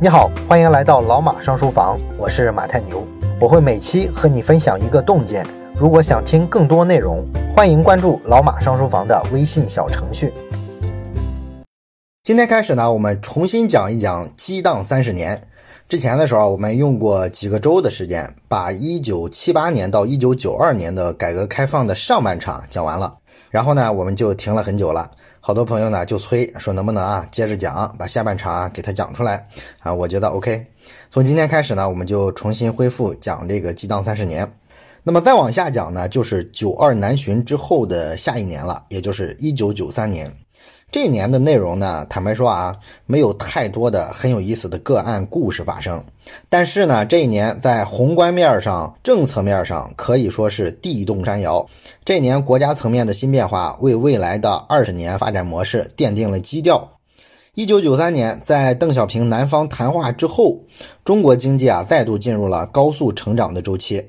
你好，欢迎来到老马上书房，我是马太牛，我会每期和你分享一个洞见。如果想听更多内容，欢迎关注老马上书房的微信小程序。今天开始呢，我们重新讲一讲激荡三十年。之前的时候，我们用过几个周的时间，把一九七八年到一九九二年的改革开放的上半场讲完了，然后呢，我们就停了很久了。好多朋友呢就催说能不能啊接着讲，把下半场啊给他讲出来啊？我觉得 OK。从今天开始呢，我们就重新恢复讲这个激荡三十年。那么再往下讲呢，就是九二南巡之后的下一年了，也就是一九九三年。这一年的内容呢，坦白说啊，没有太多的很有意思的个案故事发生。但是呢，这一年在宏观面上、政策面上可以说是地动山摇。这一年国家层面的新变化，为未来的二十年发展模式奠定了基调。一九九三年，在邓小平南方谈话之后，中国经济啊再度进入了高速成长的周期。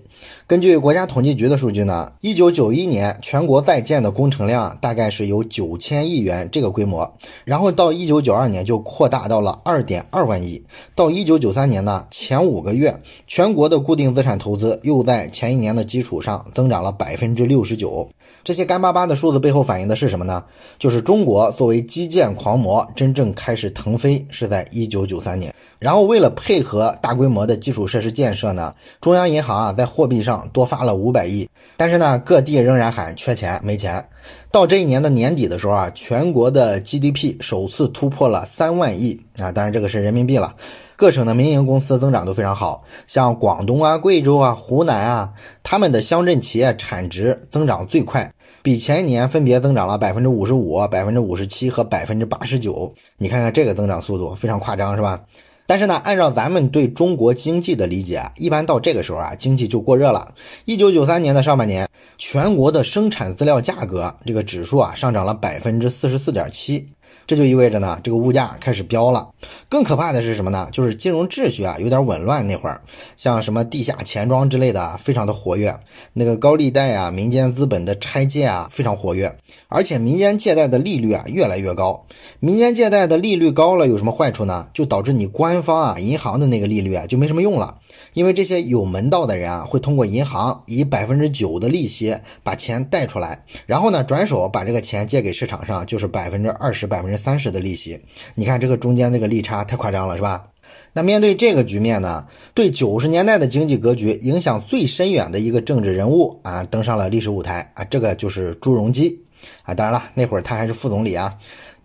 根据国家统计局的数据呢，一九九一年全国在建的工程量大概是有九千亿元这个规模，然后到一九九二年就扩大到了二点二万亿，到一九九三年呢，前五个月全国的固定资产投资又在前一年的基础上增长了百分之六十九。这些干巴巴的数字背后反映的是什么呢？就是中国作为基建狂魔真正开始腾飞是在一九九三年。然后为了配合大规模的基础设施建设呢，中央银行啊在货币上多发了五百亿，但是呢各地仍然喊缺钱没钱。到这一年的年底的时候啊，全国的 GDP 首次突破了三万亿啊，当然这个是人民币了。各省的民营公司增长都非常好，像广东啊、贵州啊、湖南啊，他们的乡镇企业产值增长最快，比前一年分别增长了百分之五十五、百分之五十七和百分之八十九。你看看这个增长速度非常夸张，是吧？但是呢，按照咱们对中国经济的理解啊，一般到这个时候啊，经济就过热了。一九九三年的上半年，全国的生产资料价格这个指数啊，上涨了百分之四十四点七。这就意味着呢，这个物价开始飙了。更可怕的是什么呢？就是金融秩序啊有点紊乱。那会儿，像什么地下钱庄之类的，非常的活跃。那个高利贷啊，民间资本的拆借啊，非常活跃。而且民间借贷的利率啊越来越高。民间借贷的利率高了有什么坏处呢？就导致你官方啊银行的那个利率啊就没什么用了。因为这些有门道的人啊，会通过银行以百分之九的利息把钱贷出来，然后呢转手把这个钱借给市场上，就是百分之二十、百分之三十的利息。你看这个中间这个利差太夸张了，是吧？那面对这个局面呢，对九十年代的经济格局影响最深远的一个政治人物啊，登上了历史舞台啊，这个就是朱镕基啊。当然了，那会儿他还是副总理啊。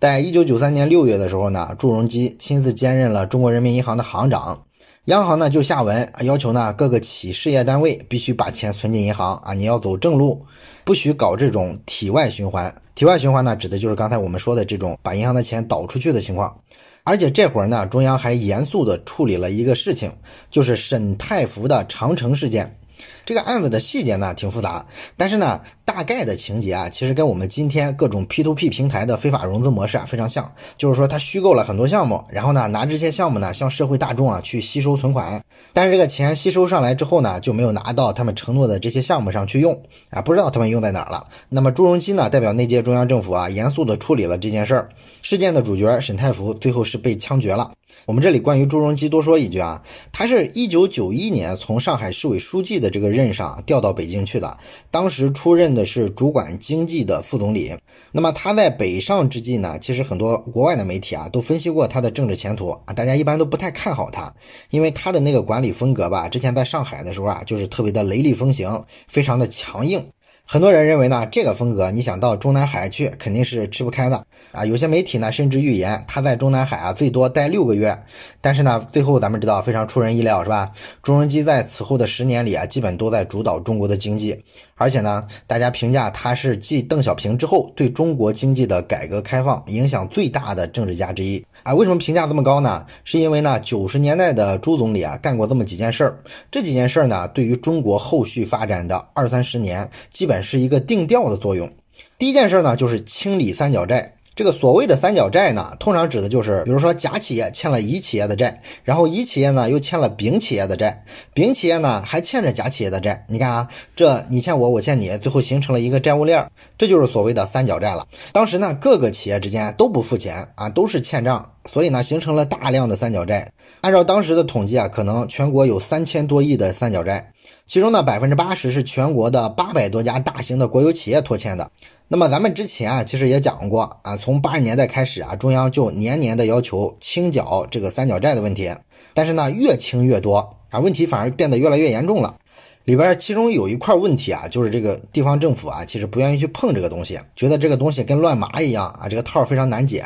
在一九九三年六月的时候呢，朱镕基亲自兼任了中国人民银行的行长。央行呢就下文要求呢各个企事业单位必须把钱存进银行啊，你要走正路，不许搞这种体外循环。体外循环呢指的就是刚才我们说的这种把银行的钱倒出去的情况。而且这会儿呢，中央还严肃地处理了一个事情，就是沈泰福的长城事件。这个案子的细节呢挺复杂，但是呢大概的情节啊，其实跟我们今天各种 P to P 平台的非法融资模式啊非常像，就是说他虚构了很多项目，然后呢拿这些项目呢向社会大众啊去吸收存款，但是这个钱吸收上来之后呢就没有拿到他们承诺的这些项目上去用啊，不知道他们用在哪儿了。那么朱镕基呢代表那届中央政府啊严肃地处理了这件事儿，事件的主角沈太福最后是被枪决了。我们这里关于朱镕基多说一句啊，他是一九九一年从上海市委书记的这个任上调到北京去的，当时出任的是主管经济的副总理。那么他在北上之际呢，其实很多国外的媒体啊都分析过他的政治前途啊，大家一般都不太看好他，因为他的那个管理风格吧，之前在上海的时候啊，就是特别的雷厉风行，非常的强硬。很多人认为呢，这个风格你想到中南海去肯定是吃不开的啊。有些媒体呢甚至预言他在中南海啊最多待六个月。但是呢，最后咱们知道非常出人意料，是吧？朱镕基在此后的十年里啊，基本都在主导中国的经济，而且呢，大家评价他是继邓小平之后对中国经济的改革开放影响最大的政治家之一。啊，为什么评价这么高呢？是因为呢，九十年代的朱总理啊，干过这么几件事儿。这几件事儿呢，对于中国后续发展的二三十年，基本是一个定调的作用。第一件事呢，就是清理三角债。这个所谓的三角债呢，通常指的就是，比如说甲企业欠了乙企业的债，然后乙企业呢又欠了丙企业的债，丙企业呢还欠着甲企业的债。你看啊，这你欠我，我欠你，最后形成了一个债务链，这就是所谓的三角债了。当时呢，各个企业之间都不付钱啊，都是欠账，所以呢，形成了大量的三角债。按照当时的统计啊，可能全国有三千多亿的三角债，其中呢，百分之八十是全国的八百多家大型的国有企业拖欠的。那么咱们之前啊，其实也讲过啊，从八十年代开始啊，中央就年年的要求清缴这个三角债的问题，但是呢，越清越多啊，问题反而变得越来越严重了。里边其中有一块问题啊，就是这个地方政府啊，其实不愿意去碰这个东西，觉得这个东西跟乱麻一样啊，这个套非常难解，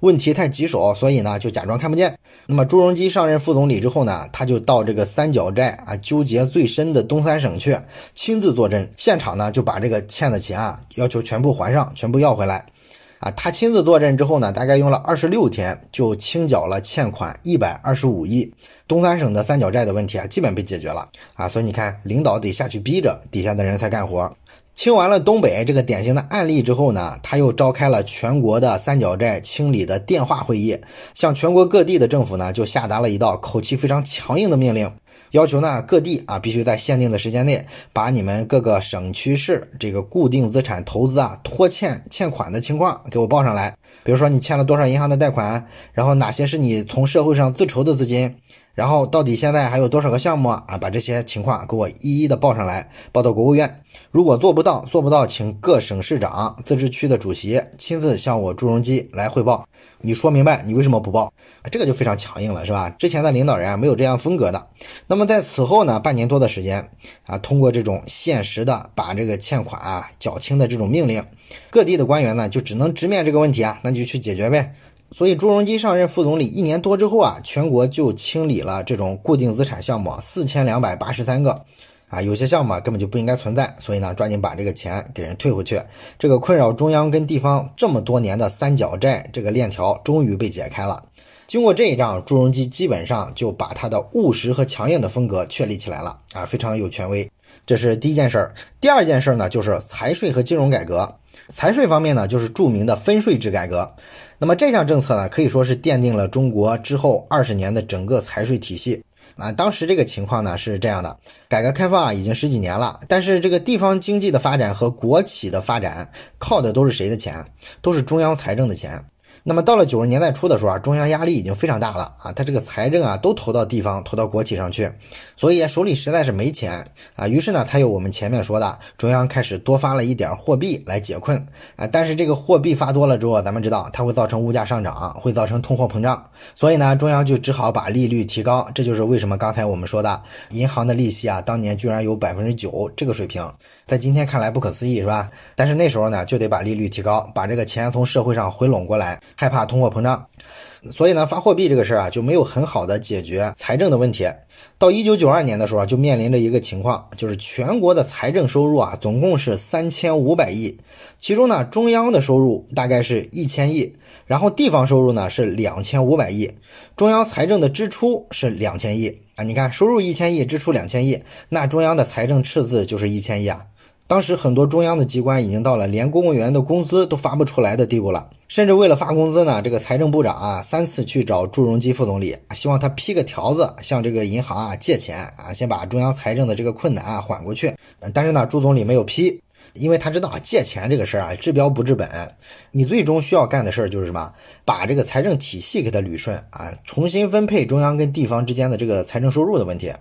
问题太棘手，所以呢就假装看不见。那么朱镕基上任副总理之后呢，他就到这个三角债啊纠结最深的东三省去，亲自坐镇现场呢，就把这个欠的钱啊要求全部还上，全部要回来。啊，他亲自坐镇之后呢，大概用了二十六天就清缴了欠款一百二十五亿，东三省的三角债的问题啊，基本被解决了啊。所以你看，领导得下去逼着底下的人才干活。清完了东北这个典型的案例之后呢，他又召开了全国的三角债清理的电话会议，向全国各地的政府呢就下达了一道口气非常强硬的命令。要求呢，各地啊必须在限定的时间内，把你们各个省区市这个固定资产投资啊拖欠欠款的情况给我报上来。比如说你欠了多少银行的贷款，然后哪些是你从社会上自筹的资金。然后到底现在还有多少个项目啊？把这些情况给我一一的报上来，报到国务院。如果做不到，做不到，请各省市长、自治区的主席亲自向我朱镕基来汇报。你说明白，你为什么不报？这个就非常强硬了，是吧？之前的领导人啊，没有这样风格的。那么在此后呢，半年多的时间啊，通过这种限时的把这个欠款啊缴清的这种命令，各地的官员呢就只能直面这个问题啊，那就去解决呗。所以朱镕基上任副总理一年多之后啊，全国就清理了这种固定资产项目四千两百八十三个，啊，有些项目根本就不应该存在，所以呢，抓紧把这个钱给人退回去。这个困扰中央跟地方这么多年的三角债这个链条终于被解开了。经过这一仗，朱镕基基本上就把他的务实和强硬的风格确立起来了啊，非常有权威。这是第一件事儿。第二件事儿呢，就是财税和金融改革。财税方面呢，就是著名的分税制改革。那么这项政策呢，可以说是奠定了中国之后二十年的整个财税体系。啊，当时这个情况呢是这样的：改革开放啊已经十几年了，但是这个地方经济的发展和国企的发展靠的都是谁的钱？都是中央财政的钱。那么到了九十年代初的时候啊，中央压力已经非常大了啊，他这个财政啊都投到地方、投到国企上去，所以手里实在是没钱啊。于是呢，才有我们前面说的，中央开始多发了一点货币来解困啊。但是这个货币发多了之后，咱们知道它会造成物价上涨，会造成通货膨胀，所以呢，中央就只好把利率提高。这就是为什么刚才我们说的，银行的利息啊，当年居然有百分之九这个水平，在今天看来不可思议，是吧？但是那时候呢，就得把利率提高，把这个钱从社会上回笼过来。害怕通货膨胀，所以呢，发货币这个事儿啊，就没有很好的解决财政的问题。到一九九二年的时候啊，就面临着一个情况，就是全国的财政收入啊，总共是三千五百亿，其中呢，中央的收入大概是一千亿，然后地方收入呢是两千五百亿，中央财政的支出是两千亿啊。你看，收入一千亿，支出两千亿，那中央的财政赤字就是一千亿啊。当时很多中央的机关已经到了连公务员的工资都发不出来的地步了，甚至为了发工资呢，这个财政部长啊三次去找朱镕基副总理，希望他批个条子向这个银行啊借钱啊，先把中央财政的这个困难啊缓过去。但是呢，朱总理没有批，因为他知道啊借钱这个事儿啊治标不治本，你最终需要干的事儿就是什么，把这个财政体系给它捋顺啊，重新分配中央跟地方之间的这个财政收入的问题。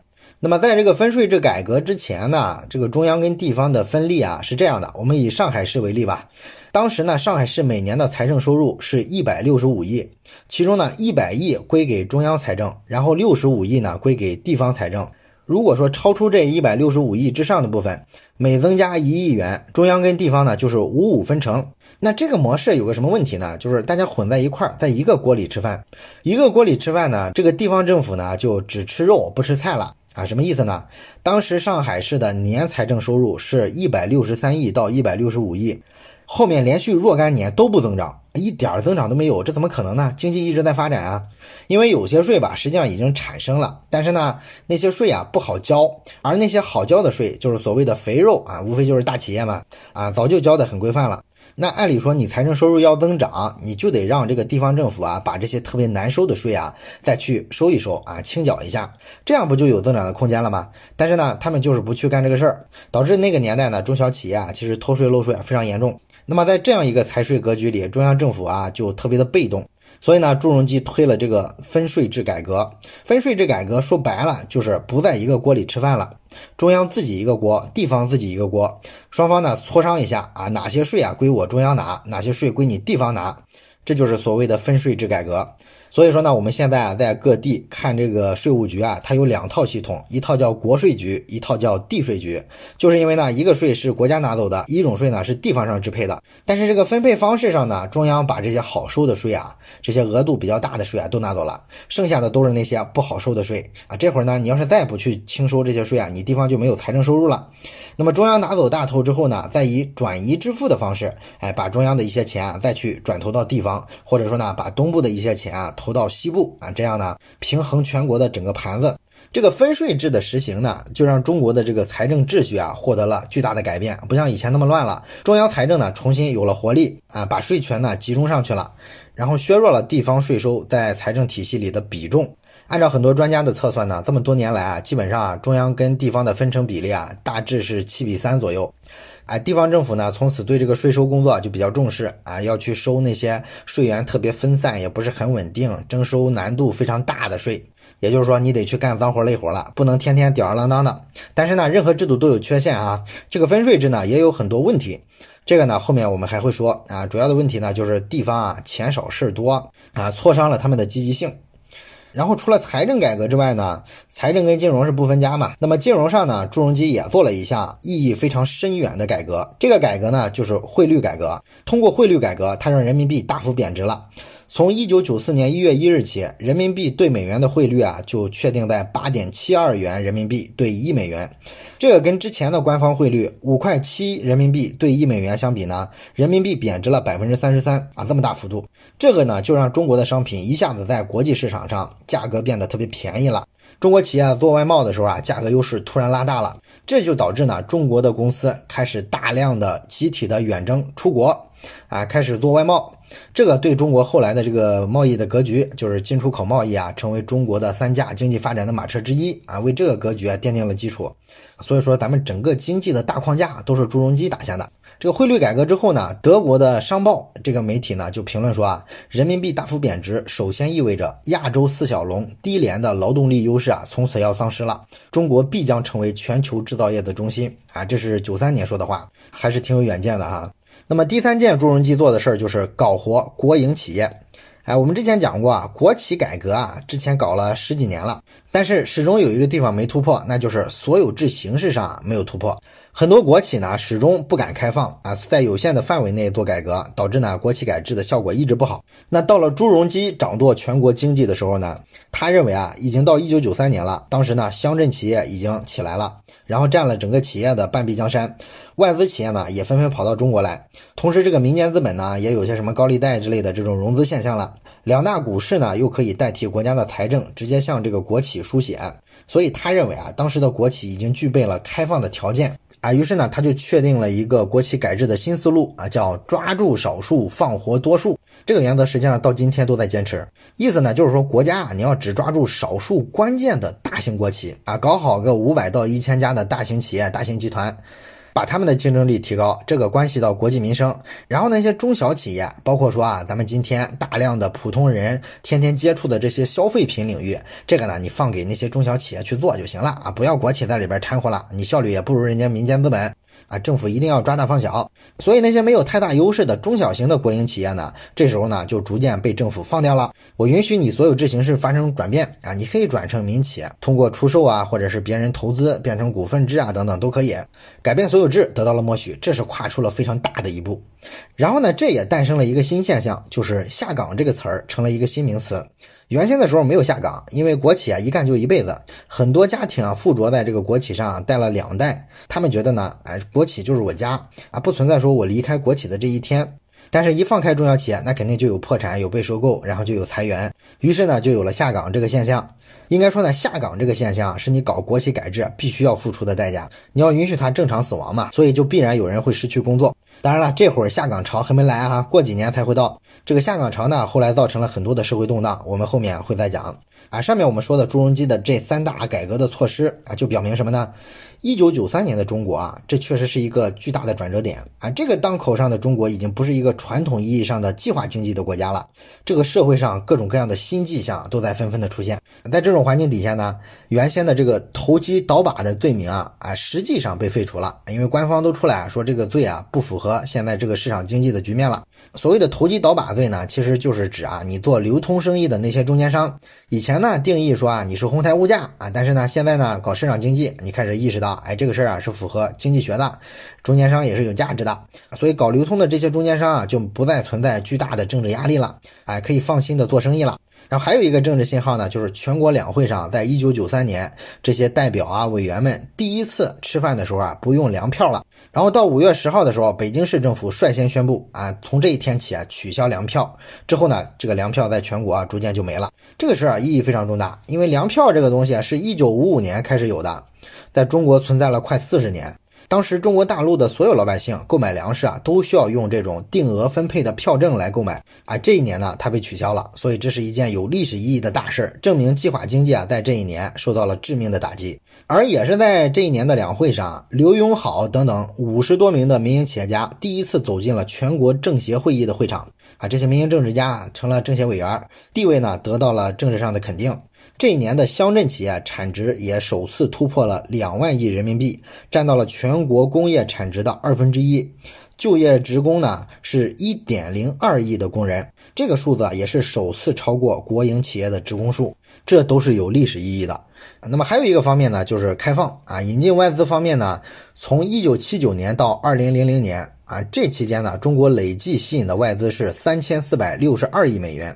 那么，在这个分税制改革之前呢，这个中央跟地方的分利啊是这样的。我们以上海市为例吧，当时呢，上海市每年的财政收入是一百六十五亿，其中呢，一百亿归给中央财政，然后六十五亿呢归给地方财政。如果说超出这一百六十五亿之上的部分，每增加一亿元，中央跟地方呢就是五五分成。那这个模式有个什么问题呢？就是大家混在一块儿，在一个锅里吃饭，一个锅里吃饭呢，这个地方政府呢就只吃肉不吃菜了。啊，什么意思呢？当时上海市的年财政收入是一百六十三亿到一百六十五亿，后面连续若干年都不增长，一点增长都没有，这怎么可能呢？经济一直在发展啊，因为有些税吧，实际上已经产生了，但是呢，那些税啊不好交，而那些好交的税，就是所谓的肥肉啊，无非就是大企业嘛，啊，早就交的很规范了。那按理说你财政收入要增长，你就得让这个地方政府啊把这些特别难收的税啊再去收一收啊，清缴一下，这样不就有增长的空间了吗？但是呢，他们就是不去干这个事儿，导致那个年代呢中小企业啊其实偷税漏税非常严重。那么在这样一个财税格局里，中央政府啊就特别的被动。所以呢，朱镕基推了这个分税制改革。分税制改革说白了就是不在一个锅里吃饭了，中央自己一个锅，地方自己一个锅，双方呢磋商一下啊，哪些税啊归我中央拿，哪些税归你地方拿，这就是所谓的分税制改革。所以说呢，我们现在啊，在各地看这个税务局啊，它有两套系统，一套叫国税局，一套叫地税局。就是因为呢，一个税是国家拿走的，一种税呢是地方上支配的。但是这个分配方式上呢，中央把这些好收的税啊，这些额度比较大的税啊都拿走了，剩下的都是那些不好收的税啊。这会儿呢，你要是再不去清收这些税啊，你地方就没有财政收入了。那么中央拿走大头之后呢，再以转移支付的方式，哎，把中央的一些钱啊再去转投到地方，或者说呢，把东部的一些钱啊。投到西部啊，这样呢平衡全国的整个盘子。这个分税制的实行呢，就让中国的这个财政秩序啊获得了巨大的改变，不像以前那么乱了。中央财政呢重新有了活力啊，把税权呢集中上去了，然后削弱了地方税收在财政体系里的比重。按照很多专家的测算呢，这么多年来啊，基本上啊中央跟地方的分成比例啊大致是七比三左右。哎，地方政府呢，从此对这个税收工作就比较重视啊，要去收那些税源特别分散，也不是很稳定，征收难度非常大的税。也就是说，你得去干脏活累活了，不能天天吊儿郎当的。但是呢，任何制度都有缺陷啊，这个分税制呢也有很多问题。这个呢，后面我们还会说啊，主要的问题呢就是地方啊钱少事多啊，挫伤了他们的积极性。然后除了财政改革之外呢，财政跟金融是不分家嘛。那么金融上呢，朱镕基也做了一项意义非常深远的改革。这个改革呢，就是汇率改革。通过汇率改革，它让人民币大幅贬值了。从一九九四年一月一日起，人民币对美元的汇率啊，就确定在八点七二元人民币兑一美元。这个跟之前的官方汇率五块七人民币兑一美元相比呢，人民币贬值了百分之三十三啊，这么大幅度，这个呢就让中国的商品一下子在国际市场上价格变得特别便宜了。中国企业做外贸的时候啊，价格优势突然拉大了，这就导致呢，中国的公司开始大量的集体的远征出国。啊，开始做外贸，这个对中国后来的这个贸易的格局，就是进出口贸易啊，成为中国的三驾经济发展的马车之一啊，为这个格局啊奠定了基础。所以说，咱们整个经济的大框架都是朱镕基打下的。这个汇率改革之后呢，德国的商报这个媒体呢就评论说啊，人民币大幅贬值，首先意味着亚洲四小龙低廉的劳动力优势啊，从此要丧失了，中国必将成为全球制造业的中心啊。这是九三年说的话，还是挺有远见的哈。那么第三件朱镕基做的事儿就是搞活国营企业。哎，我们之前讲过啊，国企改革啊，之前搞了十几年了，但是始终有一个地方没突破，那就是所有制形式上没有突破。很多国企呢始终不敢开放啊，在有限的范围内做改革，导致呢国企改制的效果一直不好。那到了朱镕基掌舵全国经济的时候呢，他认为啊，已经到一九九三年了，当时呢乡镇企业已经起来了。然后占了整个企业的半壁江山，外资企业呢也纷纷跑到中国来，同时这个民间资本呢也有些什么高利贷之类的这种融资现象了，两大股市呢又可以代替国家的财政直接向这个国企输血，所以他认为啊，当时的国企已经具备了开放的条件。啊，于是呢他就确定了一个国企改制的新思路啊，叫抓住少数放活多数。这个原则实际上到今天都在坚持，意思呢就是说国家啊，你要只抓住少数关键的大型国企啊，搞好个五百到一千家的大型企业、大型集团，把他们的竞争力提高，这个关系到国计民生。然后那些中小企业，包括说啊，咱们今天大量的普通人天天接触的这些消费品领域，这个呢你放给那些中小企业去做就行了啊，不要国企在里边掺和了，你效率也不如人家民间资本。啊，政府一定要抓大放小，所以那些没有太大优势的中小型的国营企业呢，这时候呢就逐渐被政府放掉了。我允许你所有制形式发生转变啊，你可以转成民企，通过出售啊，或者是别人投资变成股份制啊等等都可以改变所有制，得到了默许，这是跨出了非常大的一步。然后呢，这也诞生了一个新现象，就是下岗这个词儿成了一个新名词。原先的时候没有下岗，因为国企啊一干就一辈子，很多家庭啊附着在这个国企上待了两代，他们觉得呢，哎，国企就是我家啊，不存在说我离开国企的这一天。但是，一放开中小企业，那肯定就有破产、有被收购，然后就有裁员，于是呢，就有了下岗这个现象。应该说呢，下岗这个现象是你搞国企改制必须要付出的代价。你要允许它正常死亡嘛，所以就必然有人会失去工作。当然了，这会儿下岗潮还没来哈，过几年才会到。这个下岗潮呢，后来造成了很多的社会动荡，我们后面会再讲。啊，上面我们说的朱镕基的这三大改革的措施啊，就表明什么呢？一九九三年的中国啊，这确实是一个巨大的转折点啊！这个当口上的中国已经不是一个传统意义上的计划经济的国家了，这个社会上各种各样的新迹象都在纷纷的出现。在这种环境底下呢，原先的这个投机倒把的罪名啊啊，实际上被废除了，因为官方都出来说这个罪啊不符合现在这个市场经济的局面了。所谓的投机倒把罪呢，其实就是指啊，你做流通生意的那些中间商，以前呢定义说啊你是哄抬物价啊，但是呢现在呢搞市场经济，你开始意识到。哎，这个事儿啊是符合经济学的，中间商也是有价值的，所以搞流通的这些中间商啊就不再存在巨大的政治压力了，哎，可以放心的做生意了。然后还有一个政治信号呢，就是全国两会上，在一九九三年，这些代表啊委员们第一次吃饭的时候啊不用粮票了。然后到五月十号的时候，北京市政府率先宣布啊，从这一天起啊取消粮票。之后呢，这个粮票在全国啊逐渐就没了。这个事儿啊意义非常重大，因为粮票这个东西啊是一九五五年开始有的。在中国存在了快四十年，当时中国大陆的所有老百姓购买粮食啊，都需要用这种定额分配的票证来购买啊。这一年呢，它被取消了，所以这是一件有历史意义的大事，证明计划经济啊，在这一年受到了致命的打击。而也是在这一年的两会上，刘永好等等五十多名的民营企业家第一次走进了全国政协会议的会场啊，这些民营政治家成了政协委员，地位呢得到了政治上的肯定。这一年的乡镇企业产值也首次突破了两万亿人民币，占到了全国工业产值的二分之一。就业职工呢是一点零二亿的工人，这个数字也是首次超过国营企业的职工数，这都是有历史意义的。那么还有一个方面呢，就是开放啊，引进外资方面呢，从一九七九年到二零零零年啊，这期间呢，中国累计吸引的外资是三千四百六十二亿美元。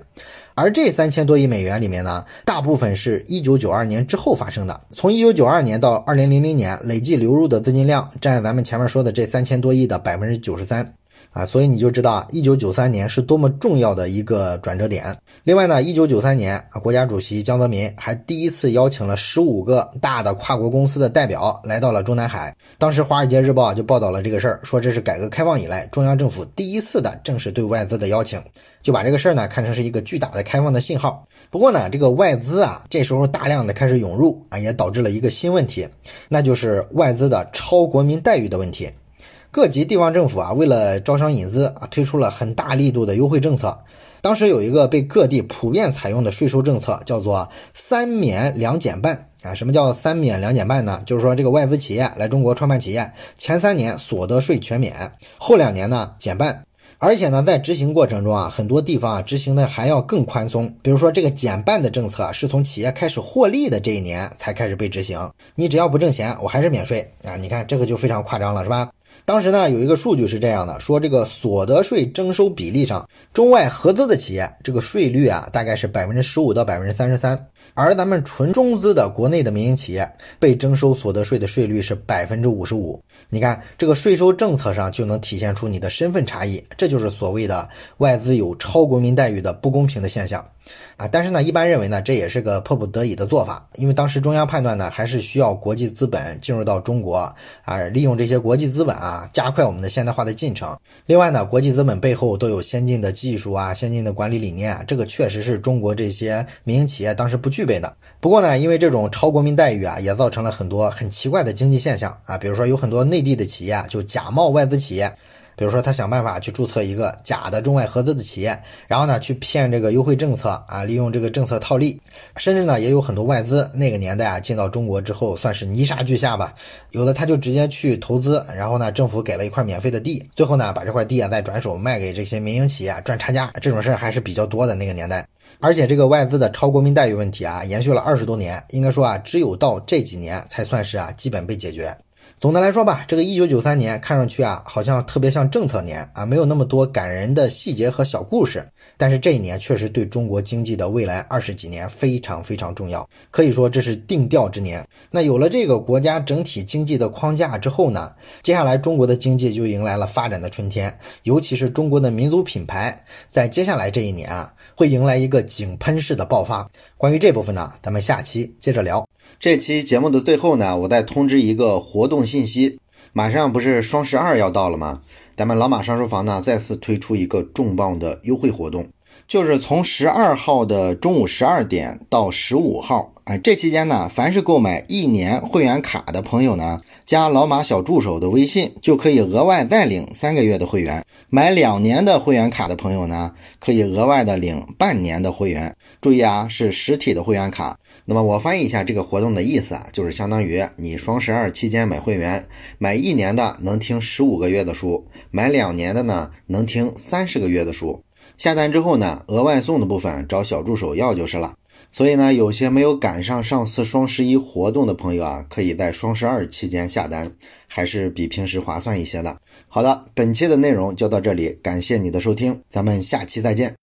而这三千多亿美元里面呢，大部分是一九九二年之后发生的。从一九九二年到二零零零年，累计流入的资金量占咱们前面说的这三千多亿的百分之九十三。啊，所以你就知道一九九三年是多么重要的一个转折点。另外呢，一九九三年啊，国家主席江泽民还第一次邀请了十五个大的跨国公司的代表来到了中南海。当时《华尔街日报》就报道了这个事儿，说这是改革开放以来中央政府第一次的正式对外资的邀请，就把这个事儿呢看成是一个巨大的开放的信号。不过呢，这个外资啊，这时候大量的开始涌入啊，也导致了一个新问题，那就是外资的超国民待遇的问题。各级地方政府啊，为了招商引资啊，推出了很大力度的优惠政策。当时有一个被各地普遍采用的税收政策，叫做“三免两减半”啊。什么叫“三免两减半”呢？就是说这个外资企业来中国创办企业，前三年所得税全免，后两年呢减半。而且呢，在执行过程中啊，很多地方啊执行的还要更宽松。比如说这个减半的政策是从企业开始获利的这一年才开始被执行，你只要不挣钱，我还是免税啊。你看这个就非常夸张了，是吧？当时呢，有一个数据是这样的，说这个所得税征收比例上，中外合资的企业这个税率啊，大概是百分之十五到百分之三十三，而咱们纯中资的国内的民营企业被征收所得税的税率是百分之五十五。你看这个税收政策上就能体现出你的身份差异，这就是所谓的外资有超国民待遇的不公平的现象。啊，但是呢，一般认为呢，这也是个迫不得已的做法，因为当时中央判断呢，还是需要国际资本进入到中国啊，利用这些国际资本啊，加快我们的现代化的进程。另外呢，国际资本背后都有先进的技术啊，先进的管理理念，这个确实是中国这些民营企业当时不具备的。不过呢，因为这种超国民待遇啊，也造成了很多很奇怪的经济现象啊，比如说有很多内地的企业就假冒外资企业。比如说，他想办法去注册一个假的中外合资的企业，然后呢，去骗这个优惠政策啊，利用这个政策套利，甚至呢，也有很多外资那个年代啊，进到中国之后算是泥沙俱下吧，有的他就直接去投资，然后呢，政府给了一块免费的地，最后呢，把这块地啊再转手卖给这些民营企业赚差价，这种事儿还是比较多的那个年代。而且这个外资的超国民待遇问题啊，延续了二十多年，应该说啊，只有到这几年才算是啊，基本被解决。总的来说吧，这个一九九三年看上去啊，好像特别像政策年啊，没有那么多感人的细节和小故事。但是这一年确实对中国经济的未来二十几年非常非常重要，可以说这是定调之年。那有了这个国家整体经济的框架之后呢，接下来中国的经济就迎来了发展的春天，尤其是中国的民族品牌，在接下来这一年啊，会迎来一个井喷式的爆发。关于这部分呢，咱们下期接着聊。这期节目的最后呢，我再通知一个活动信息，马上不是双十二要到了吗？咱们老马上书房呢再次推出一个重磅的优惠活动，就是从十二号的中午十二点到十五号。哎，这期间呢，凡是购买一年会员卡的朋友呢，加老马小助手的微信，就可以额外再领三个月的会员；买两年的会员卡的朋友呢，可以额外的领半年的会员。注意啊，是实体的会员卡。那么我翻译一下这个活动的意思啊，就是相当于你双十二期间买会员，买一年的能听十五个月的书，买两年的呢能听三十个月的书。下单之后呢，额外送的部分找小助手要就是了。所以呢，有些没有赶上上次双十一活动的朋友啊，可以在双十二期间下单，还是比平时划算一些的。好的，本期的内容就到这里，感谢你的收听，咱们下期再见。